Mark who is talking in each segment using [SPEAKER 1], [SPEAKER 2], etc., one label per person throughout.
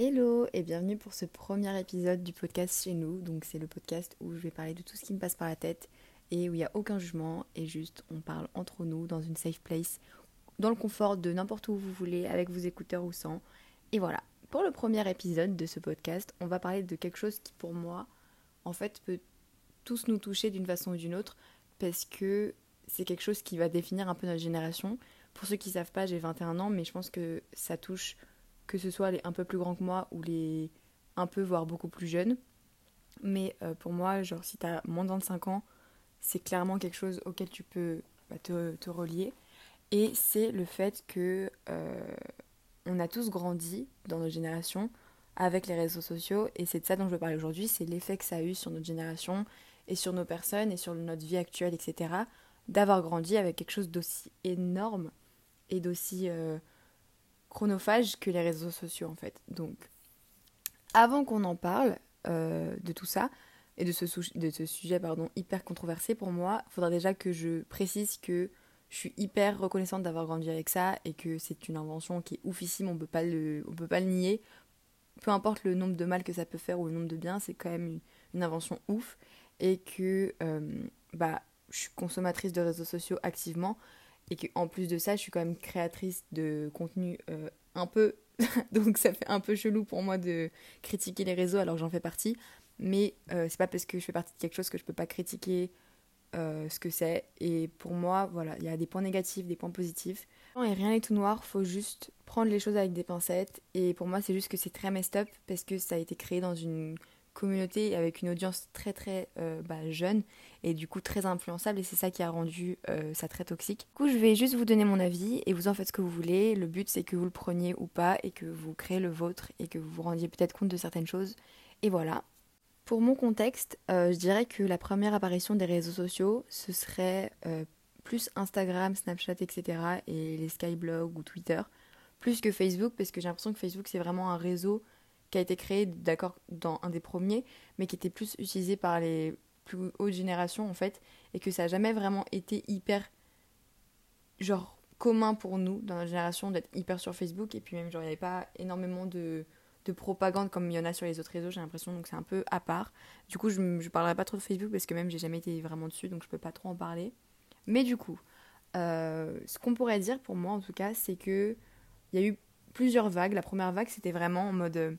[SPEAKER 1] Hello et bienvenue pour ce premier épisode du podcast chez nous. Donc c'est le podcast où je vais parler de tout ce qui me passe par la tête et où il n'y a aucun jugement et juste on parle entre nous dans une safe place, dans le confort de n'importe où vous voulez, avec vos écouteurs ou sans. Et voilà, pour le premier épisode de ce podcast, on va parler de quelque chose qui pour moi, en fait, peut tous nous toucher d'une façon ou d'une autre parce que c'est quelque chose qui va définir un peu notre génération. Pour ceux qui ne savent pas, j'ai 21 ans, mais je pense que ça touche que ce soit les un peu plus grands que moi ou les un peu, voire beaucoup plus jeunes. Mais euh, pour moi, genre, si tu as moins de 25 ans, c'est clairement quelque chose auquel tu peux bah, te, relier. Et c'est le fait que euh, on a tous grandi dans notre génération avec les réseaux sociaux. Et c'est de ça dont je veux parler aujourd'hui. C'est l'effet que ça a eu sur notre génération et sur nos personnes et sur notre vie actuelle, etc. D'avoir grandi avec quelque chose d'aussi énorme et d'aussi euh, chronophage que les réseaux sociaux en fait. Donc, avant qu'on en parle euh, de tout ça, et de ce, de ce sujet hyper controversé pour moi, il faudra déjà que je précise que je suis hyper reconnaissante d'avoir grandi avec ça et que c'est une invention qui est oufissime, on peut pas peut pas le nier. Peu importe le nombre de mal que ça peut faire ou le nombre de bien, c'est quand même une, invention ouf et que euh, bah, je suis consommatrice de réseaux sociaux activement et qu'en plus de ça, je suis quand même créatrice de contenu euh, un peu. Donc ça fait un peu chelou pour moi de critiquer les réseaux alors j'en fais partie. Mais euh, c'est pas parce que je fais partie de quelque chose que je peux pas critiquer euh, ce que c'est. Et pour moi, voilà, il y a des points négatifs, des points positifs. Et rien n'est tout noir, faut juste prendre les choses avec des pincettes. Et pour moi, c'est juste que c'est très messed up parce que ça a été créé dans une communauté avec une audience très très euh, bah, jeune et du coup très influençable et c'est ça qui a rendu euh, ça très toxique. Du coup je vais juste vous donner mon avis et vous en faites ce que vous voulez. Le but c'est que vous le preniez ou pas et que vous créez le vôtre et que vous vous rendiez peut-être compte de certaines choses. Et voilà. Pour mon contexte, euh, je dirais que la première apparition des réseaux sociaux ce serait plus Instagram, Snapchat, etc. et les skyblogs ou Twitter plus que Facebook parce que j'ai l'impression que Facebook c'est vraiment un réseau qui a été créé, d'accord, dans un des premiers, mais qui était plus utilisé par les plus hautes générations, en fait, et que ça n'a jamais vraiment été hyper, genre, commun pour nous, dans notre génération, d'être hyper sur Facebook, et puis même, genre, il n'y avait pas énormément de, de propagande comme il y en a sur les autres réseaux, j'ai l'impression, donc c'est un peu à part. Du coup, je ne parlerai pas trop de Facebook, parce que même, j'ai jamais été vraiment dessus, donc je peux pas trop en parler. Mais du coup, euh, ce qu'on pourrait dire, pour moi, en tout cas, c'est que il y a eu plusieurs vagues. La première vague, c'était vraiment en mode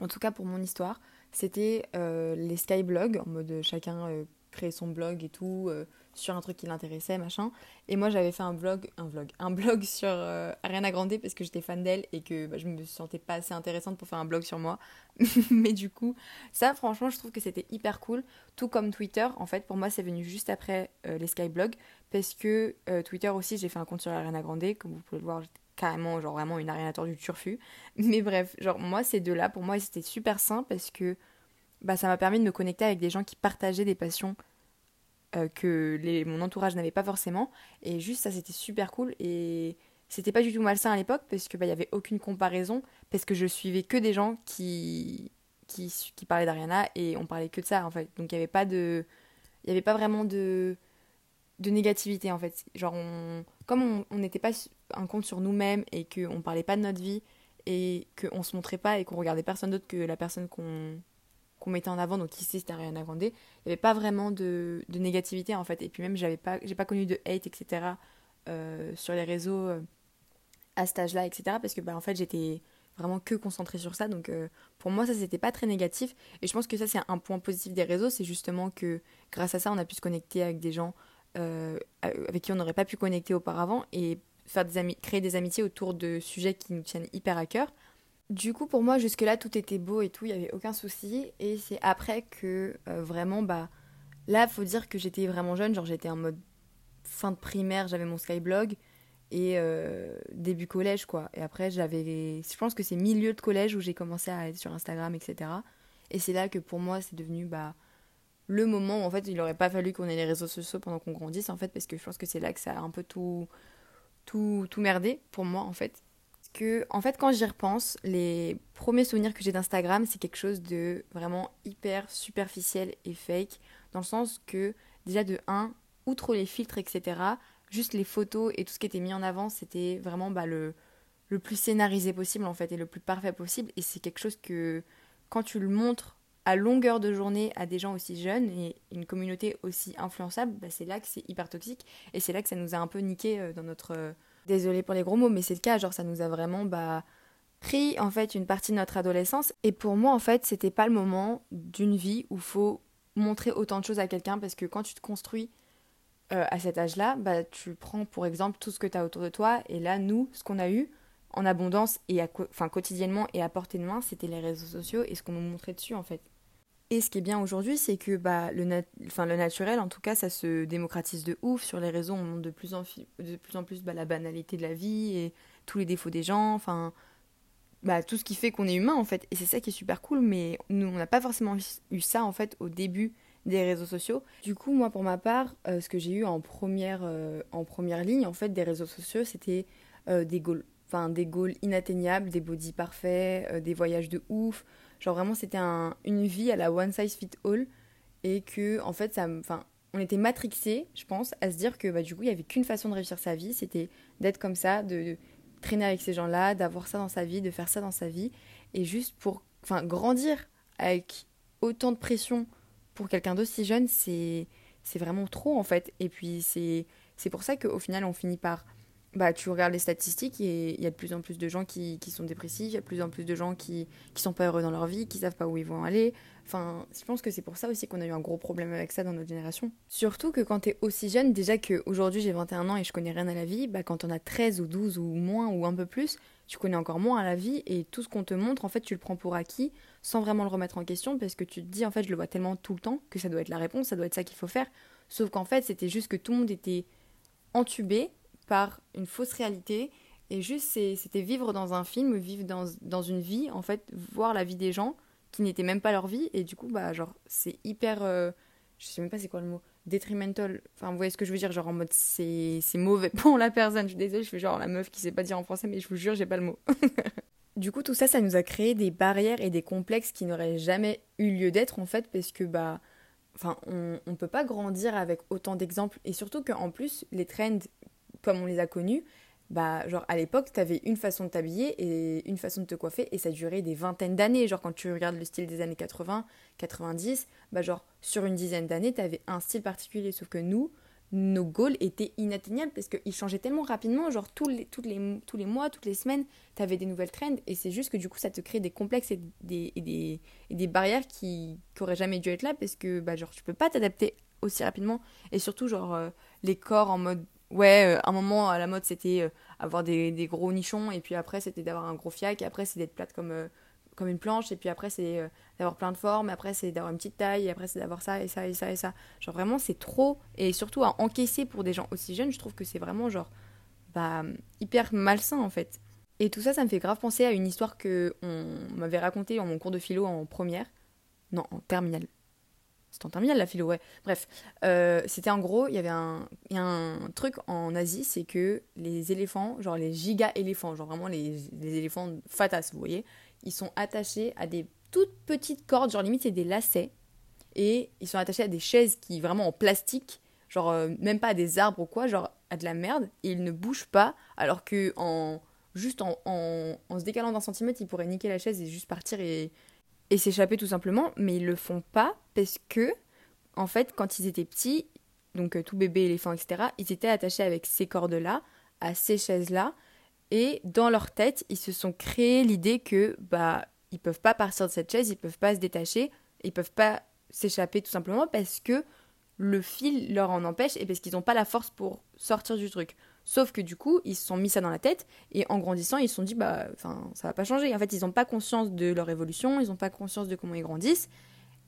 [SPEAKER 1] en tout cas pour mon histoire, c'était euh, les skyblogs, en mode chacun euh, créait son blog et tout, euh, sur un truc qui l'intéressait, machin. Et moi j'avais fait un blog, un vlog, un blog sur Ariana Grande parce que j'étais fan d'elle et que bah, je me sentais pas assez intéressante pour faire un blog sur moi. Mais du coup, ça franchement je trouve que c'était hyper cool. Tout comme Twitter, en fait pour moi c'est venu juste après les skyblogs parce que Twitter aussi j'ai fait un compte sur Ariana Grande, comme vous pouvez le voir, carrément genre vraiment une arénateur du turfu. Mais bref, genre moi ces deux-là, pour moi c'était super simple parce que bah, ça m'a permis de me connecter avec des gens qui partageaient des passions euh, que mon entourage n'avait pas forcément. Et juste ça c'était super cool et c'était pas du tout malsain à l'époque parce que bah, il y avait aucune comparaison parce que je suivais que des gens qui qui, qui parlaient d'Ariana et on parlait que de ça en fait. Donc il y avait pas de il y avait pas vraiment de de négativité en fait. Genre, comme on n'était pas un compte sur nous-mêmes et qu'on parlait pas de notre vie et qu'on se montrait pas et qu'on regardait personne d'autre que la personne qu'on mettait en avant, donc ici c'était Ariana Grande, il n'y avait pas vraiment de, de, négativité en fait. Et puis même, j'avais pas, j'ai pas connu de hate, etc. Euh, sur les réseaux euh, à cet âge-là, etc. Parce que bah, en fait, j'étais vraiment que concentrée sur ça. Donc euh, pour moi, ça c'était pas très négatif. Et je pense que ça, c'est un point positif des réseaux, c'est justement que grâce à ça, on a pu se connecter avec des gens euh, avec qui on n'aurait pas pu connecter auparavant et faire des amis, créer des amitiés autour de sujets qui nous tiennent hyper à cœur. Du coup, pour moi, jusque-là, tout était beau et tout, il n'y avait aucun souci. Et c'est après que euh, vraiment, bah, là, faut dire que j'étais vraiment jeune, genre j'étais en mode fin de primaire, j'avais mon Skyblog et euh, début collège, quoi. Et après, j'avais. Je pense que c'est milieu de collège où j'ai commencé à être sur Instagram, etc. Et c'est là que pour moi, c'est devenu, bah, le moment où en fait il n'aurait pas fallu qu'on ait les réseaux sociaux pendant qu'on grandisse en fait parce que je pense que c'est là que ça a un peu tout tout tout merdé pour moi en fait. Que en fait quand j'y repense les premiers souvenirs que j'ai d'Instagram c'est quelque chose de vraiment hyper superficiel et fake dans le sens que déjà de 1 outre les filtres etc juste les photos et tout ce qui était mis en avant c'était vraiment bah, le le plus scénarisé possible en fait et le plus parfait possible et c'est quelque chose que quand tu le montres à longueur de journée à des gens aussi jeunes et une communauté aussi influençable, bah, c'est là que c'est hyper toxique et c'est là que ça nous a un peu niqué euh, dans notre euh, désolé pour les gros mots mais c'est le cas genre ça nous a vraiment bah pris en fait une partie de notre adolescence et pour moi en fait c'était pas le moment d'une vie où faut montrer autant de choses à quelqu'un parce que quand tu te construis euh, à cet âge-là, bah, tu prends pour exemple tout ce que tu as autour de toi. Et là, nous, ce qu'on a eu en abondance et enfin, quotidiennement et à portée de main, c'était les réseaux sociaux et ce qu'on nous montrait dessus en fait. Et ce qui est bien aujourd'hui, c'est que bah, le, enfin, le naturel, en tout cas, ça se démocratise de ouf. Sur les réseaux, on montre de plus en, de plus, en plus bah, la banalité de la vie et tous les défauts des gens. Enfin, bah, tout ce qui fait qu'on est humain en fait. Et c'est ça qui est super cool, mais nous, on n'a pas forcément eu ça en fait au début des réseaux sociaux. Du coup, moi, pour ma part, euh, ce que j'ai eu en première, euh, en première ligne en fait des réseaux sociaux, c'était euh, des goals. Enfin, des goals inatteignables, des body parfaits, des voyages de ouf. Genre vraiment, c'était un, une vie à la one size fit all. Et que, en fait, ça Enfin, on était matrixés, je pense, à se dire que bah, du coup, il n'y avait qu'une façon de réussir sa vie, c'était d'être comme ça, de traîner avec ces gens-là, d'avoir ça dans sa vie, de faire ça dans sa vie, et juste pour enfin, grandir avec autant de pression pour quelqu'un d'aussi jeune, c'est vraiment trop en fait. Et puis c'est pour ça qu'au final, on finit par bah, tu regardes les statistiques et il y a de plus en plus de gens qui, qui sont dépressifs, il y a de plus en plus de gens qui, qui sont pas heureux dans leur vie, qui savent pas où ils vont aller. Enfin, je pense que c'est pour ça aussi qu'on a eu un gros problème avec ça dans notre génération. Surtout que quand tu es aussi jeune, déjà qu'aujourd'hui j'ai 21 ans et je connais rien à la vie, bah quand on a 13 ou 12 ou moins ou un peu plus, tu connais encore moins à la vie et tout ce qu'on te montre, en fait, tu le prends pour acquis sans vraiment le remettre en question parce que tu te dis, en fait, je le vois tellement tout le temps que ça doit être la réponse, ça doit être ça qu'il faut faire. Sauf qu'en fait, c'était juste que tout le monde était entubé par une fausse réalité. Et juste, c'était vivre dans un film, vivre dans, dans, une vie, en fait, voir la vie des gens qui n'étaient même pas leur vie. Et du coup, bah, genre, c'est hyper. Euh, je sais même pas c'est quoi le mot. Detrimental. Enfin, vous voyez ce que je veux dire Genre en mode, c'est mauvais pour la personne. Je suis désolée, je fais genre la meuf qui sait pas dire en français, mais je vous jure, j'ai pas le mot. du coup, tout ça, ça nous a créé des barrières et des complexes qui n'auraient jamais eu lieu d'être, en fait, parce que, bah. Enfin, on ne peut pas grandir avec autant d'exemples. Et surtout qu'en plus, les trends comme on les a connus, bah, genre à l'époque, t'avais une façon de t'habiller et une façon de te coiffer et ça durait des vingtaines d'années. Genre quand tu regardes le style des années 80, 90, bah, genre sur une dizaine d'années, t'avais un style particulier. Sauf que nous, nos goals étaient inatteignables parce qu'ils changeaient tellement rapidement. Genre tous les, les, tous les mois, toutes les semaines, t'avais des nouvelles trends et c'est juste que du coup, ça te crée des complexes et des, et des, et des barrières qui n'auraient jamais dû être là parce que bah, genre, tu peux pas t'adapter aussi rapidement. Et surtout, genre, euh, les corps en mode Ouais, euh, un moment à la mode c'était euh, avoir des, des, gros nichons et puis après c'était d'avoir un gros fiac et après c'est d'être plate comme, euh, comme une planche et puis après c'est d'avoir plein de formes et après c'est d'avoir une petite taille et après c'est d'avoir ça et ça et ça et ça. Genre vraiment c'est trop et surtout à encaisser pour des gens aussi jeunes, je trouve que c'est vraiment genre bah hyper malsain en fait. Et tout ça ça me fait grave penser à une histoire que on m'avait racontée en mon cours de philo en première. Non, en terminale. C'était en terminale la philo, ouais. Bref, euh, c'était en gros, il y avait un, truc en Asie, c'est que les éléphants, genre les giga-éléphants, genre vraiment les, éléphants fatas, vous voyez, ils sont attachés à des toutes petites cordes, genre limite c'est des lacets, et ils sont attachés à des chaises qui vraiment en plastique, genre euh, même pas à des arbres ou quoi, genre à de la merde, et ils ne bougent pas, alors que en juste en se décalant d'un centimètre, ils pourraient niquer la chaise et juste partir et et s'échapper tout simplement, mais ils le font pas parce que, en fait, quand ils étaient petits, donc euh, tout bébé, éléphant, etc., ils étaient attachés avec ces cordes-là, à ces chaises-là, et dans leur tête, ils se sont créés l'idée que, bah, ils peuvent pas partir de cette chaise, ils peuvent pas se détacher, ils peuvent pas s'échapper tout simplement parce que le fil leur en empêche et parce qu'ils n'ont pas la force pour sortir du truc. Sauf que du coup, ils se sont mis ça dans la tête et en grandissant, ils se sont dit bah enfin, ça va pas changer. En fait, ils n'ont pas conscience de leur évolution, ils n'ont pas conscience de comment ils grandissent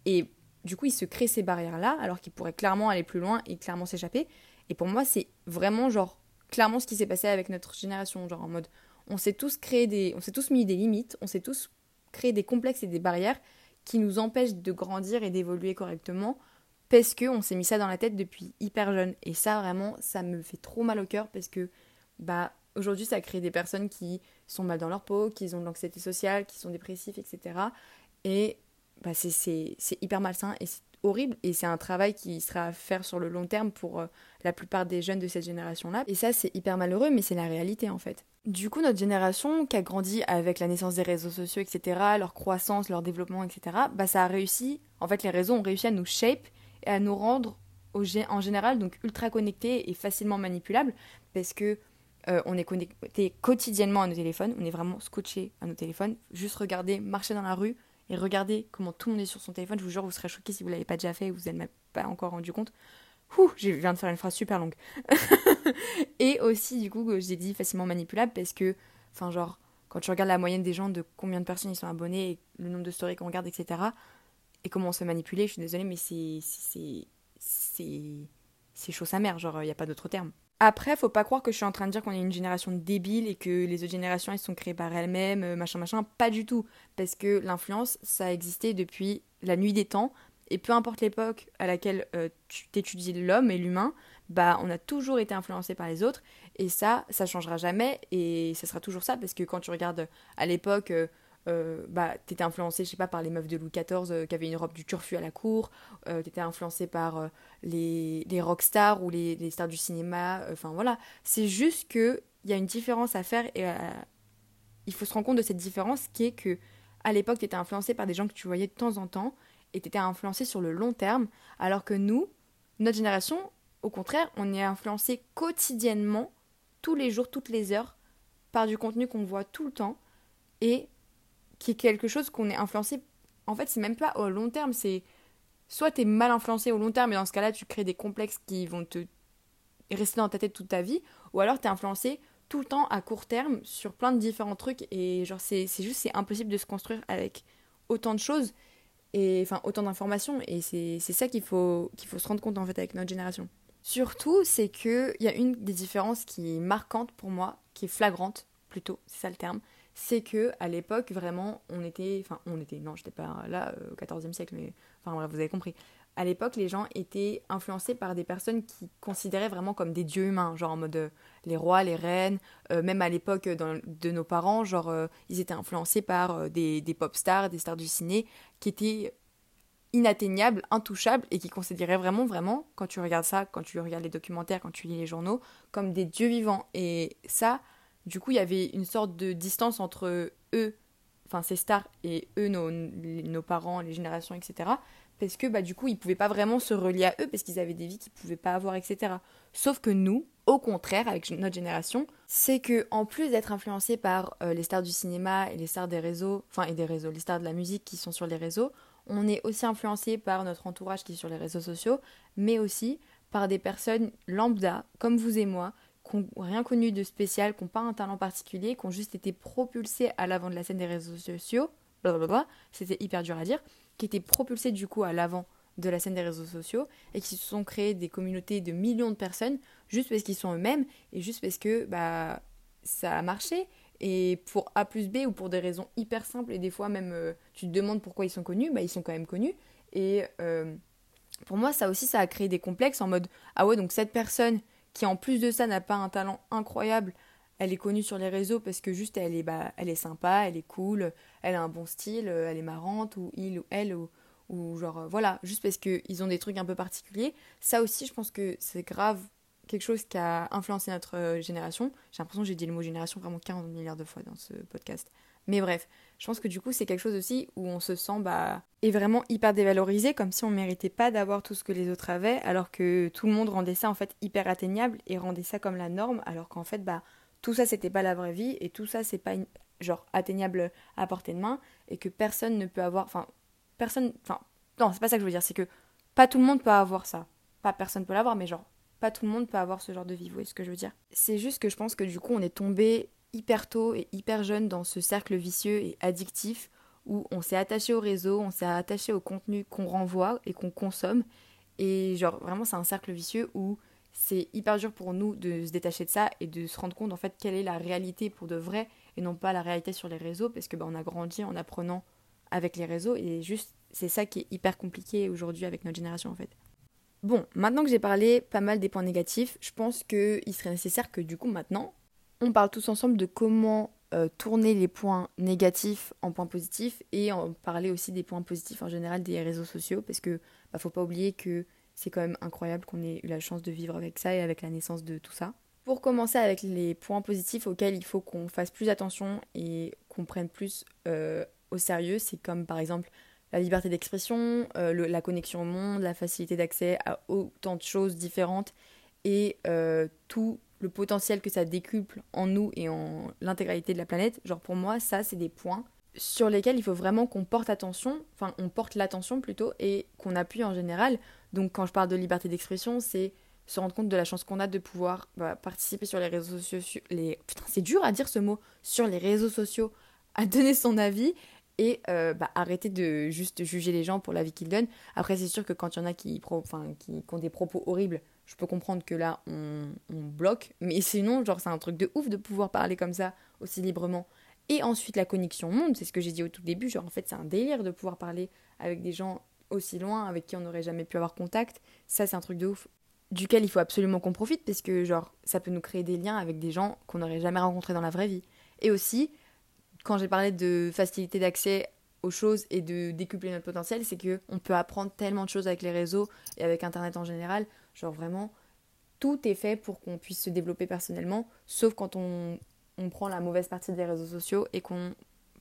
[SPEAKER 1] et du coup, ils se créent ces barrières là alors qu'ils pourraient clairement aller plus loin et clairement s'échapper. Et pour moi, c'est vraiment genre clairement ce qui s'est passé avec notre génération, genre en mode on s'est tous créé des on s'est tous mis des limites, on s'est tous créé des complexes et des barrières qui nous empêchent de grandir et d'évoluer correctement parce que on s'est mis ça dans la tête depuis hyper jeune. Et ça, vraiment, ça me fait trop mal au cœur parce que, bah, aujourd'hui, ça crée des personnes qui sont mal dans leur peau, qui ont de l'anxiété sociale, qui sont dépressifs, etc. Et bah, c'est hyper malsain et c'est horrible. Et c'est un travail qui sera à faire sur le long terme pour euh, la plupart des jeunes de cette génération-là. Et ça, c'est hyper malheureux, mais c'est la réalité en fait. Du coup, notre génération qui a grandi avec la naissance des réseaux sociaux, etc., leur croissance, leur développement, etc., bah ça a réussi, en fait les réseaux ont réussi à nous shape et à nous rendre en général donc ultra connectés et facilement manipulables parce que euh, on est connecté quotidiennement à nos téléphones, on est vraiment scotché à nos téléphones. Juste regarder, marcher dans la rue et regarder comment tout le monde est sur son téléphone. Je vous jure, vous serez choqués si vous l'avez pas déjà fait ou vous n'êtes même pas encore rendu compte. Ouh, je viens de faire une phrase super longue. et aussi, du coup, j'ai dit facilement manipulable parce que, enfin, genre, quand tu regardes la moyenne des gens de combien de personnes ils sont abonnés, et le nombre de stories qu'on regarde, etc., et comment on se manipuler, je suis désolée, mais c'est. C'est. C'est chaud sa mère, genre, il n'y a pas d'autre terme. Après, faut pas croire que je suis en train de dire qu'on est une génération débile et que les autres générations elles sont créées par elles-mêmes, euh, machin machin, pas du tout. Parce que l'influence, ça a existé depuis la nuit des temps. Et peu importe l'époque à laquelle euh, tu t'étudies l'homme et l'humain, bah on a toujours été influencé par les autres. Et ça, ça changera jamais. Et ça sera toujours ça. Parce que quand tu regardes à l'époque, euh, euh, bah, t'étais influencé, je sais pas, par les meufs de Louis XIV euh, qui avaient une robe du turfu à la cour, euh, t'étais influencé par euh, les, les rockstars ou les, les, stars du cinéma, enfin voilà. C'est juste qu'il y a une différence à faire et il faut se rendre compte de cette différence qui est que à l'époque t'étais influencé par des gens que tu voyais de temps en temps et t'étais influencé sur le long terme, alors que nous, notre génération, au contraire, on est influencé quotidiennement, tous les jours, toutes les heures, par du contenu qu'on voit tout le temps et qui est quelque chose qu'on est influencé. En fait, c'est même pas au long terme, c'est soit tu es mal influencé au long terme, et dans ce cas-là, tu crées des complexes qui vont te rester dans ta tête toute ta vie, ou alors tu es influencé tout le temps à court terme sur plein de différents trucs, et genre, c'est juste, c'est impossible de se construire avec autant de choses, et enfin, autant d'informations, et c'est ça qu'il faut, qu'il faut se rendre compte en fait avec notre génération. Surtout, c'est qu'il y a une des différences qui est marquante pour moi, qui est flagrante plutôt, c'est ça le terme, c'est que à l'époque vraiment on était enfin on était non j'étais pas là euh, au XIVe siècle mais enfin vous avez compris à l'époque les gens étaient influencés par des personnes qui considéraient vraiment comme des dieux humains genre en mode euh, les rois les reines euh, même à l'époque de nos parents genre ils étaient influencés par des, des pop stars des stars du ciné qui étaient inatteignables, intouchables et qui considéraient vraiment, vraiment, quand tu regardes ça, quand tu regardes les documentaires, quand tu lis les journaux, comme des dieux vivants. Et ça, du coup, il y avait une sorte de distance entre eux, enfin ces stars, et eux, nos, parents, les générations, etc. Parce que bah, du coup, ils pouvaient pas vraiment se relier à eux parce qu'ils avaient des vies qu'ils pouvaient pas avoir, etc. Sauf que nous, au contraire, avec notre génération, c'est que en plus d'être influencés par euh, les stars du cinéma et les stars des réseaux, enfin et des réseaux, les stars de la musique qui sont sur les réseaux, on est aussi influencé par notre entourage qui est sur les réseaux sociaux, mais aussi par des personnes lambda comme vous et moi qui n'ont rien connu de spécial, qui n'ont pas un talent particulier, qui ont juste été propulsés à l'avant de la scène des réseaux sociaux, c'était hyper dur à dire, qui étaient propulsés du coup à l'avant de la scène des réseaux sociaux et qui se sont créés des communautés de millions de personnes juste parce qu'ils sont eux-mêmes et juste parce que bah ça a marché et pour A plus B ou pour des raisons hyper simples et des fois même euh, tu te demandes pourquoi ils sont connus, bah ils sont quand même connus et euh, pour moi ça aussi ça a créé des complexes en mode ah ouais donc cette personne qui en plus de ça n'a pas un talent incroyable. Elle est connue sur les réseaux parce que juste elle est, bah, elle est sympa, elle est cool, elle a un bon style, euh, elle est marrante, ou il ou elle, ou, ou genre euh, voilà, juste parce qu'ils ont des trucs un peu particuliers. Ça aussi, je pense que c'est grave quelque chose qui a influencé notre euh, génération. J'ai l'impression que j'ai dit le mot génération vraiment 40 milliards de fois dans ce podcast. Mais bref, je pense que du coup, c'est quelque chose aussi où on se sent bah, est vraiment hyper dévalorisé, comme si on méritait pas d'avoir tout ce que les autres avaient, alors que tout le monde rendait ça en fait hyper atteignable et rendait ça comme la norme, alors qu'en fait, bah, tout ça c'était pas la vraie vie et tout ça c'est pas genre atteignable à portée de main et que personne ne peut avoir. Enfin, personne. Enfin, non, c'est pas ça que je veux dire, c'est que pas tout le monde peut avoir ça. Pas personne peut l'avoir, mais genre, pas tout le monde peut avoir ce genre de vie, vous voyez ce que je veux dire? C'est juste que je pense que du coup, on est tombé hyper tôt et hyper jeune dans ce cercle vicieux et addictif où on s'est attaché au réseau, on s'est attaché au contenu qu'on renvoie et qu'on consomme. Et genre vraiment c'est un cercle vicieux où c'est hyper dur pour nous de se détacher de ça et de se rendre compte en fait quelle est la réalité pour de vrai et non pas la réalité sur les réseaux parce que bah, on a grandi en apprenant avec les réseaux et juste c'est ça qui est hyper compliqué aujourd'hui avec notre génération en fait. Bon, maintenant que j'ai parlé pas mal des points négatifs, je pense qu'il serait nécessaire que du coup maintenant on parle tous ensemble de comment euh, tourner les points négatifs en points positifs et en parler aussi des points positifs en général des réseaux sociaux parce que bah, faut pas oublier que c'est quand même incroyable qu'on ait eu la chance de vivre avec ça et avec la naissance de tout ça. Pour commencer avec les points positifs auxquels il faut qu'on fasse plus attention et qu'on prenne plus euh, au sérieux, c'est comme par exemple la liberté d'expression, euh, la connexion au monde, la facilité d'accès à autant de choses différentes et tout le potentiel que ça décuple en nous et en l'intégralité de la planète. Genre pour moi, ça, c'est des points sur lesquels il faut vraiment qu'on porte attention, enfin on porte l'attention plutôt, et qu'on appuie en général. Donc quand je parle de liberté d'expression, c'est se rendre compte de la chance qu'on a de pouvoir bah, participer sur les réseaux sociaux. Putain, c'est dur à dire ce mot, sur les réseaux sociaux, à donner son avis et euh, bah, arrêter de juste juger les gens pour la vie qu'ils donnent. Après, c'est sûr que quand il y en a qui, qui, ont des propos horribles, je peux comprendre que là, on, bloque. Mais sinon, genre, c'est un truc de ouf de pouvoir parler comme ça, aussi librement. Et ensuite, la connexion au monde, c'est ce que j'ai dit au tout début. Genre, en fait, c'est un délire de pouvoir parler avec des gens aussi loin, avec qui on n'aurait jamais pu avoir contact. Ça, c'est un truc de ouf duquel il faut absolument qu'on profite parce que genre ça peut nous créer des liens avec des gens qu'on n'aurait jamais rencontrés dans la vraie vie. Et aussi, quand j'ai parlé de facilité d'accès aux choses et de décupler notre potentiel, c'est que on peut apprendre tellement de choses avec les réseaux et avec internet en général, genre vraiment tout est fait pour qu'on puisse se développer personnellement, sauf quand on, on prend la mauvaise partie des réseaux sociaux et qu'on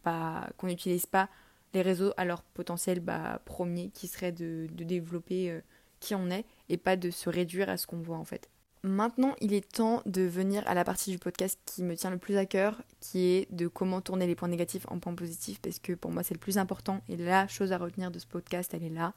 [SPEAKER 1] bah, qu'on n'utilise pas les réseaux à leur potentiel bah, premier qui serait de, de développer euh, qui on est et pas de se réduire à ce qu'on voit en fait. Maintenant, il est temps de venir à la partie du podcast qui me tient le plus à cœur, qui est de comment tourner les points négatifs en points positifs, parce que pour moi c'est le plus important et la chose à retenir de ce podcast, elle est là.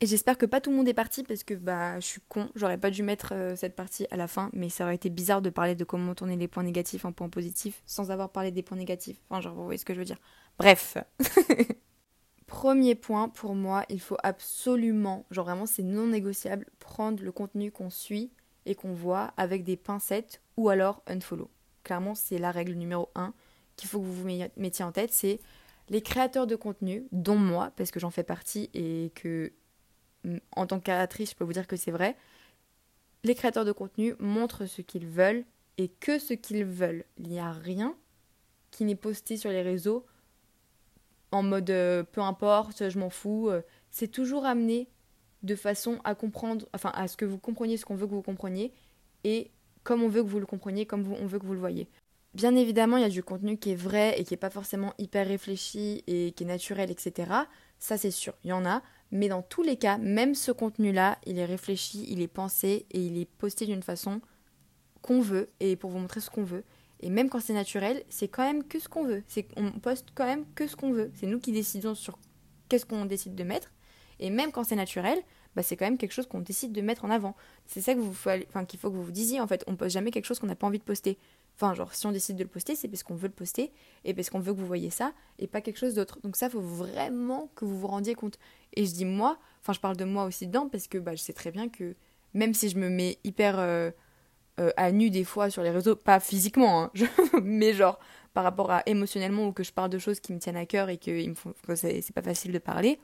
[SPEAKER 1] Et j'espère que pas tout le monde est parti parce que bah je suis con, j'aurais pas dû mettre euh, cette partie à la fin, mais ça aurait été bizarre de parler de comment tourner les points négatifs en points positifs sans avoir parlé des points négatifs. Enfin, genre vous voyez ce que je veux dire. Bref. Premier point pour moi, il faut absolument, genre vraiment c'est non négociable, prendre le contenu qu'on suit et qu'on voit avec des pincettes ou alors unfollow. Clairement, c'est la règle numéro un qu'il faut que vous vous mettiez en tête, c'est les créateurs de contenu, dont moi, parce que j'en fais partie et que en tant que créatrice, je peux vous dire que c'est vrai. Les créateurs de contenu montrent ce qu'ils veulent et que ce qu'ils veulent. Il n'y a rien qui n'est posté sur les réseaux en mode euh, peu importe, je m'en fous. Euh, c'est toujours amené de façon à comprendre, enfin à ce que vous compreniez ce qu'on veut que vous compreniez et comme on veut que vous le compreniez, comme on veut que vous le voyez. Bien évidemment, il y a du contenu qui est vrai et qui n'est pas forcément hyper réfléchi et qui est naturel, etc. Ça, c'est sûr, il y en a. Mais dans tous les cas, même ce contenu-là, il est réfléchi, il est pensé et il est posté d'une façon qu'on veut et pour vous montrer ce qu'on veut. Et même quand c'est naturel, c'est quand même que ce qu'on veut. C'est on poste quand même que ce qu'on veut. C'est nous qui décidons sur qu'est-ce qu'on décide de mettre. Et même quand c'est naturel, bah c'est quand même quelque chose qu'on décide de mettre en avant. C'est ça que vous qu'il faut que vous vous disiez en fait. On poste jamais quelque chose qu'on n'a pas envie de poster. Enfin genre si on décide de le poster, c'est parce qu'on veut le poster et parce qu'on veut que vous voyez ça et pas quelque chose d'autre. Donc ça faut vraiment que vous vous rendiez compte. Et je dis moi, enfin je parle de moi aussi dedans parce que bah je sais très bien que même si je me mets hyper euh, euh, à nu des fois sur les réseaux, pas physiquement, hein, mais genre par rapport à émotionnellement ou que je parle de choses qui me tiennent à cœur et que, que c'est pas facile de parler,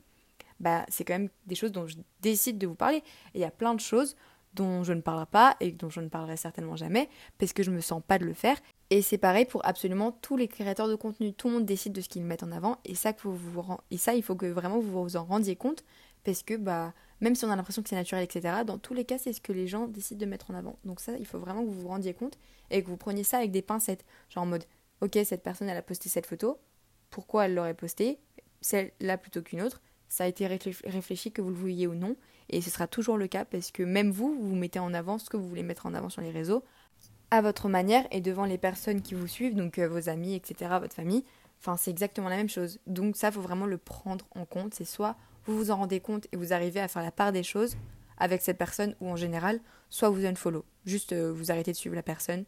[SPEAKER 1] bah c'est quand même des choses dont je décide de vous parler. Et il y a plein de choses dont je ne parlerai pas et dont je ne parlerai certainement jamais parce que je me sens pas de le faire. Et c'est pareil pour absolument tous les créateurs de contenu. Tout le monde décide de ce qu'ils mettent en avant et ça, que vous, vous, et ça, il faut que vraiment vous vous en rendiez compte parce que bah même si on a l'impression que c'est naturel, etc., dans tous les cas, c'est ce que les gens décident de mettre en avant. Donc ça, il faut vraiment que vous vous rendiez compte et que vous preniez ça avec des pincettes. Genre en mode, ok, cette personne, elle a posté cette photo, pourquoi elle l'aurait postée, celle-là plutôt qu'une autre, ça a été réfléchi que vous le vouliez ou non, et ce sera toujours le cas parce que même vous, vous mettez en avant ce que vous voulez mettre en avant sur les réseaux, à votre manière et devant les personnes qui vous suivent, donc euh, vos amis, etc., votre famille, enfin c'est exactement la même chose. Donc ça, faut vraiment le prendre en compte, c'est soit vous vous en rendez compte et vous arrivez à faire la part des choses avec cette personne ou en général, soit vous unfollow. Juste euh, vous arrêtez de suivre la personne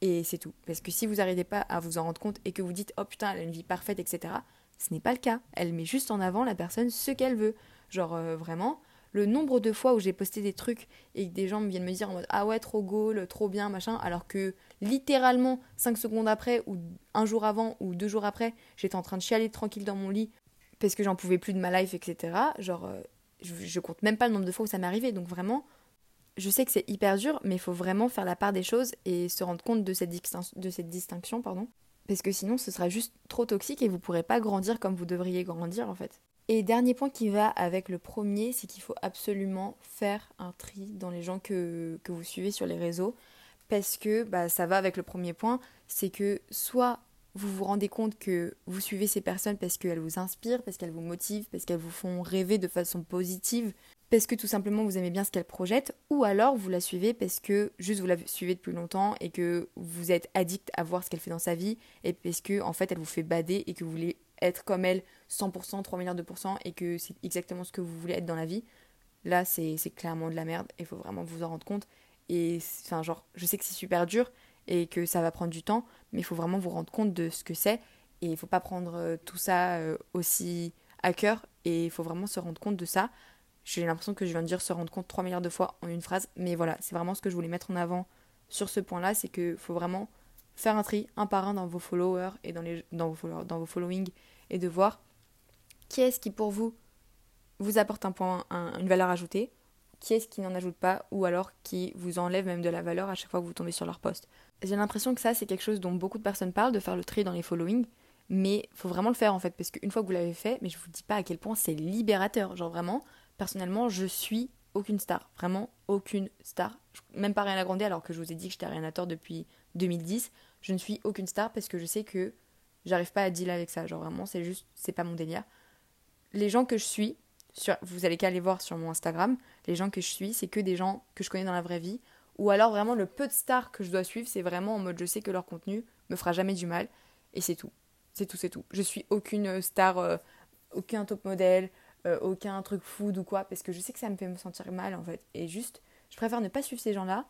[SPEAKER 1] et c'est tout. Parce que si vous n'arrivez pas à vous en rendre compte et que vous dites oh putain elle a une vie parfaite etc. Ce n'est pas le cas. Elle met juste en avant la personne ce qu'elle veut. Genre euh, vraiment, le nombre de fois où j'ai posté des trucs et que des gens viennent me dire en mode ah ouais trop goal, trop bien machin, alors que littéralement 5 secondes après ou un jour avant ou deux jours après j'étais en train de chialer tranquille dans mon lit parce que j'en pouvais plus de ma life, etc. Genre, euh, je, compte même pas le nombre de fois où ça m'est arrivé. Donc vraiment, je sais que c'est hyper dur, mais il faut vraiment faire la part des choses et se rendre compte de cette, de cette distinction, pardon. Parce que sinon, ce sera juste trop toxique et vous pourrez pas grandir comme vous devriez grandir, en fait. Et dernier point qui va avec le premier, c'est qu'il faut absolument faire un tri dans les gens que, que vous suivez sur les réseaux. parce que bah, ça va avec le premier point, c'est que soit vous vous rendez compte que vous suivez ces personnes parce qu'elles vous inspirent, parce qu'elles vous motivent, parce qu'elles vous font rêver de façon positive, parce que tout simplement vous aimez bien ce qu'elle projette, ou alors vous la suivez parce que juste vous la suivez depuis longtemps et que vous êtes addict à voir ce qu'elle fait dans sa vie, et parce que en fait elle vous fait bader et que vous voulez être comme elle 100%, 3 milliards de pourcents, et que c'est exactement ce que vous voulez être dans la vie. Là, c'est clairement de la merde, il faut vraiment vous en rendre compte. Et enfin, genre, je sais que c'est super dur et que ça va prendre du temps, mais il faut vraiment vous rendre compte de ce que c'est. Et il faut pas prendre euh, tout ça euh, aussi à cœur, et il faut vraiment se rendre compte de ça. J'ai l'impression que je viens de dire se rendre compte 3 milliards de fois en une phrase, mais voilà, c'est vraiment ce que je voulais mettre en avant sur ce point-là, c'est qu'il faut vraiment faire un tri un par un dans vos followers et dans, les, dans, vos, followers, dans vos followings et de voir qui est-ce qui pour vous vous apporte un point, une valeur ajoutée, qui est-ce qui n'en ajoute pas ou alors qui vous enlève même de la valeur à chaque fois que vous tombez sur leur post. J'ai l'impression que ça c'est quelque chose dont beaucoup de personnes parlent, de faire le tri dans les followings, mais faut vraiment le faire en fait parce qu'une fois que vous l'avez fait, mais je vous dis pas à quel point c'est libérateur, genre vraiment personnellement, je suis aucune star. Vraiment aucune star. Même pas rien à grandir alors que je vous ai dit que j'étais Ariana Tort depuis 2010. Je ne suis aucune star parce que je sais que j'arrive pas à dealer avec ça. Genre vraiment, c'est juste, c'est pas mon délire. Les gens que je suis, sur, vous allez qu'à aller voir sur mon Instagram, les gens que je suis, c'est que des gens que je connais dans la vraie vie. Ou alors vraiment le peu de stars que je dois suivre, c'est vraiment en mode je sais que leur contenu me fera jamais du mal. Et c'est tout. C'est tout, c'est tout. Je suis aucune star, euh, aucun top modèle, euh, aucun truc food ou quoi, parce que je sais que ça me fait me sentir mal en fait. Et juste, je préfère ne pas suivre ces gens-là,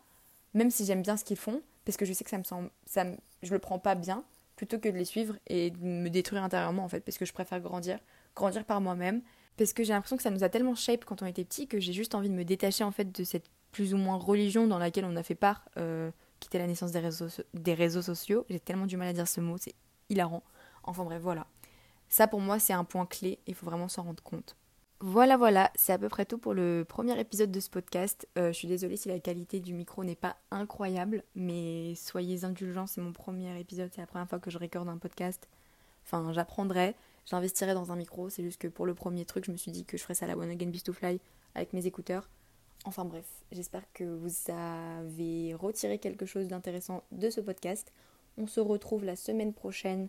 [SPEAKER 1] même si j'aime bien ce qu'ils font, parce que je sais que ça me sent, ça je le prends pas bien, plutôt que de les suivre et de me détruire intérieurement en fait, parce que je préfère grandir, grandir par moi-même, parce que j'ai l'impression que ça nous a tellement shape quand on était petit que j'ai juste envie de me détacher en fait de cette plus ou moins religion dans laquelle on a fait part, euh, qui était la naissance des réseaux, des réseaux sociaux. J'ai tellement du mal à dire ce mot, c'est hilarant. Enfin bref, voilà. Ça pour moi c'est un point clé, il faut vraiment s'en rendre compte. Voilà, voilà, c'est à peu près tout pour le premier épisode de ce podcast. Euh, je suis désolée si la qualité du micro n'est pas incroyable, mais soyez indulgents, c'est mon premier épisode, c'est la première fois que je recorde un podcast. Enfin, j'apprendrai, j'investirai dans un micro, c'est juste que pour le premier truc, je me suis dit que je ferais ça à la One Again Beast to Fly avec mes écouteurs. Enfin bref, j'espère que vous avez retiré quelque chose d'intéressant de ce podcast. On se retrouve la semaine prochaine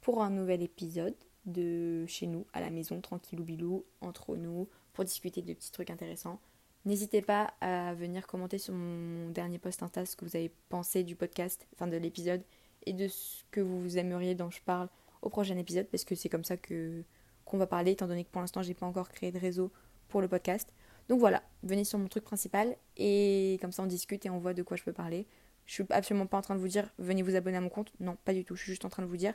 [SPEAKER 1] pour un nouvel épisode de chez nous, à la maison, tranquillou bilou, entre nous, pour discuter de petits trucs intéressants. N'hésitez pas à venir commenter sur mon dernier post Insta ce que vous avez pensé du podcast, enfin de l'épisode, et de ce que vous aimeriez dont je parle au prochain épisode, parce que c'est comme ça que qu'on va parler, étant donné que pour l'instant j'ai pas encore créé de réseau pour le podcast. Donc voilà, venez sur mon truc principal et comme ça on discute et on voit de quoi je peux parler. Je suis absolument pas en train de vous dire venez vous abonner à mon compte, non, pas du tout. Je suis juste en train de vous dire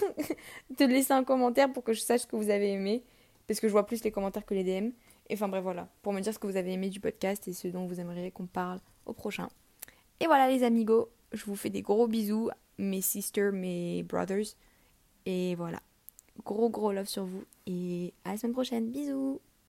[SPEAKER 1] de laisser un commentaire pour que je sache ce que vous avez aimé. Parce que je vois plus les commentaires que les DM. Et enfin bref, voilà. Pour me dire ce que vous avez aimé du podcast et ce dont vous aimeriez qu'on parle au prochain. Et voilà les amigos. Je vous fais des gros bisous. Mes sisters, mes brothers. Et voilà. Gros gros love sur vous. Et à la semaine prochaine. Bisous